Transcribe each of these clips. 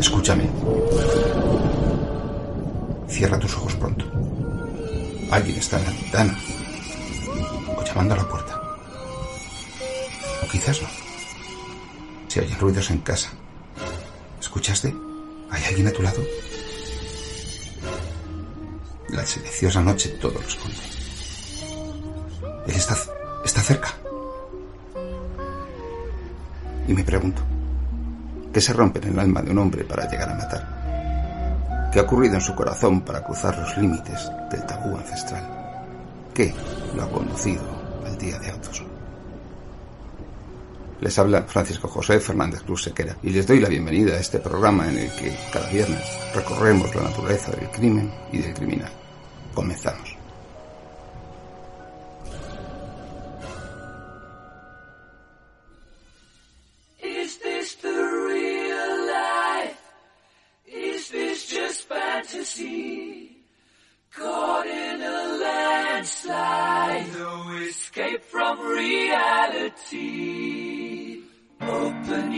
Escúchame. Cierra tus ojos pronto. Alguien está en la ventana. O llamando a la puerta. O quizás no. Si oyen ruidos en casa. ¿Escuchaste? ¿Hay alguien a tu lado? La silenciosa noche todo lo esconde. Él está, está cerca. Y me pregunto, ¿qué se rompe en el alma de un hombre para llegar a matar? ¿Qué ha ocurrido en su corazón para cruzar los límites del tabú ancestral? ¿Qué lo ha conducido al día de autos? Les habla Francisco José Fernández Cruz Sequera y les doy la bienvenida a este programa en el que cada viernes recorremos la naturaleza del crimen y del criminal. Comenzamos.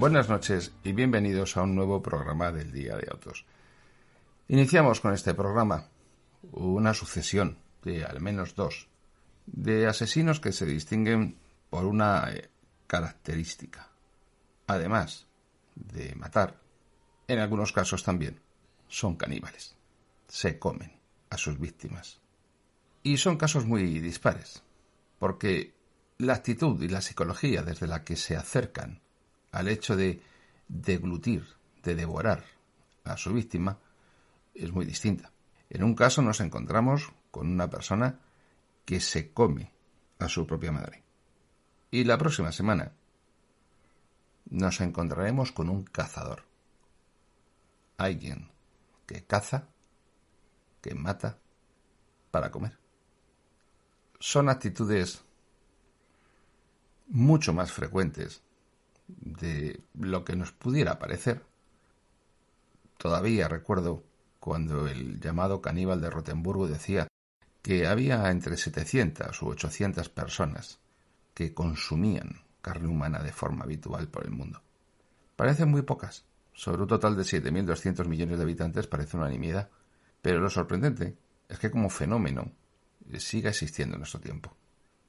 Buenas noches y bienvenidos a un nuevo programa del Día de Autos. Iniciamos con este programa una sucesión de al menos dos de asesinos que se distinguen por una eh, característica. Además de matar, en algunos casos también son caníbales. Se comen a sus víctimas. Y son casos muy dispares, porque la actitud y la psicología desde la que se acercan al hecho de deglutir, de devorar a su víctima, es muy distinta. En un caso nos encontramos con una persona que se come a su propia madre. Y la próxima semana nos encontraremos con un cazador. Alguien que caza, que mata para comer. Son actitudes mucho más frecuentes de lo que nos pudiera parecer. Todavía recuerdo cuando el llamado caníbal de Rotemburgo decía que había entre 700 u 800 personas que consumían carne humana de forma habitual por el mundo. Parecen muy pocas. Sobre un total de 7.200 millones de habitantes parece una nimiedad. Pero lo sorprendente es que como fenómeno siga existiendo en nuestro tiempo.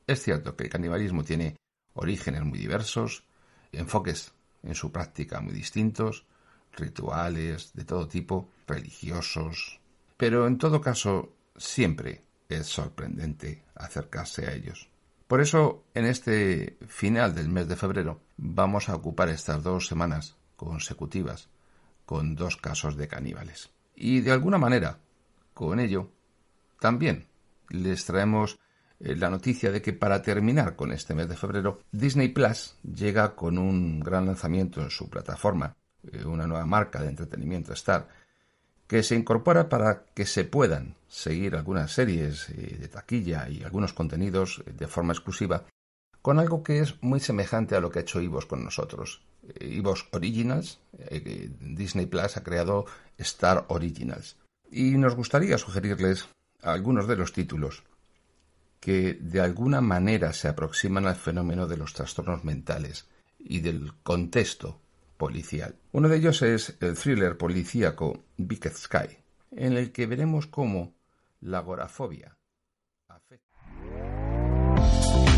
Es cierto que el canibalismo tiene orígenes muy diversos, enfoques en su práctica muy distintos, rituales de todo tipo, religiosos, pero en todo caso siempre es sorprendente acercarse a ellos. Por eso, en este final del mes de febrero, vamos a ocupar estas dos semanas consecutivas con dos casos de caníbales. Y de alguna manera, con ello, también les traemos la noticia de que para terminar con este mes de febrero, Disney Plus llega con un gran lanzamiento en su plataforma, eh, una nueva marca de entretenimiento Star, que se incorpora para que se puedan seguir algunas series eh, de taquilla y algunos contenidos de forma exclusiva con algo que es muy semejante a lo que ha hecho Ivos con nosotros. Ivos Originals, Disney Plus ha creado Star Originals. Y nos gustaría sugerirles algunos de los títulos que de alguna manera se aproximan al fenómeno de los trastornos mentales y del contexto policial. Uno de ellos es el thriller policíaco Big Sky, en el que veremos cómo la agorafobia